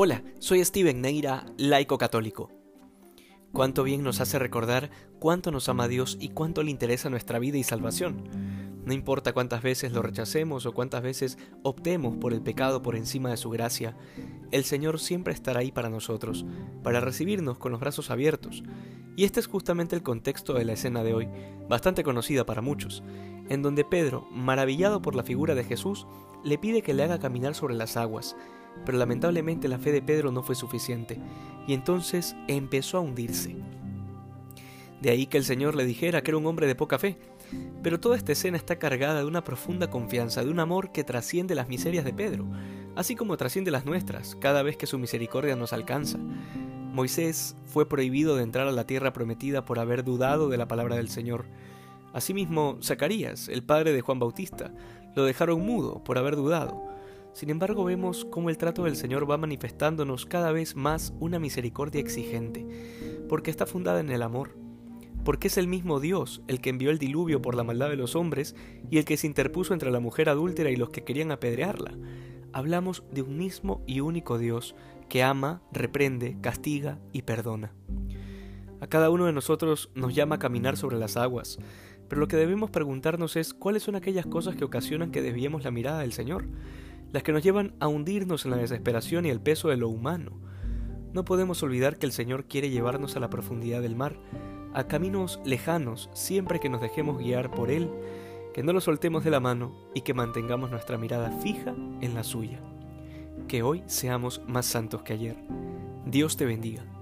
Hola, soy Steven Neira, laico católico. Cuánto bien nos hace recordar cuánto nos ama Dios y cuánto le interesa nuestra vida y salvación. No importa cuántas veces lo rechacemos o cuántas veces optemos por el pecado por encima de su gracia, el Señor siempre estará ahí para nosotros, para recibirnos con los brazos abiertos. Y este es justamente el contexto de la escena de hoy, bastante conocida para muchos, en donde Pedro, maravillado por la figura de Jesús, le pide que le haga caminar sobre las aguas, pero lamentablemente la fe de Pedro no fue suficiente, y entonces empezó a hundirse. De ahí que el Señor le dijera que era un hombre de poca fe, pero toda esta escena está cargada de una profunda confianza, de un amor que trasciende las miserias de Pedro, así como trasciende las nuestras, cada vez que su misericordia nos alcanza. Moisés fue prohibido de entrar a la tierra prometida por haber dudado de la palabra del Señor. Asimismo, Zacarías, el padre de Juan Bautista, lo dejaron mudo por haber dudado. Sin embargo, vemos cómo el trato del Señor va manifestándonos cada vez más una misericordia exigente, porque está fundada en el amor, porque es el mismo Dios el que envió el diluvio por la maldad de los hombres y el que se interpuso entre la mujer adúltera y los que querían apedrearla. Hablamos de un mismo y único Dios que ama, reprende, castiga y perdona. A cada uno de nosotros nos llama a caminar sobre las aguas, pero lo que debemos preguntarnos es cuáles son aquellas cosas que ocasionan que desviemos la mirada del Señor las que nos llevan a hundirnos en la desesperación y el peso de lo humano. No podemos olvidar que el Señor quiere llevarnos a la profundidad del mar, a caminos lejanos siempre que nos dejemos guiar por Él, que no lo soltemos de la mano y que mantengamos nuestra mirada fija en la suya. Que hoy seamos más santos que ayer. Dios te bendiga.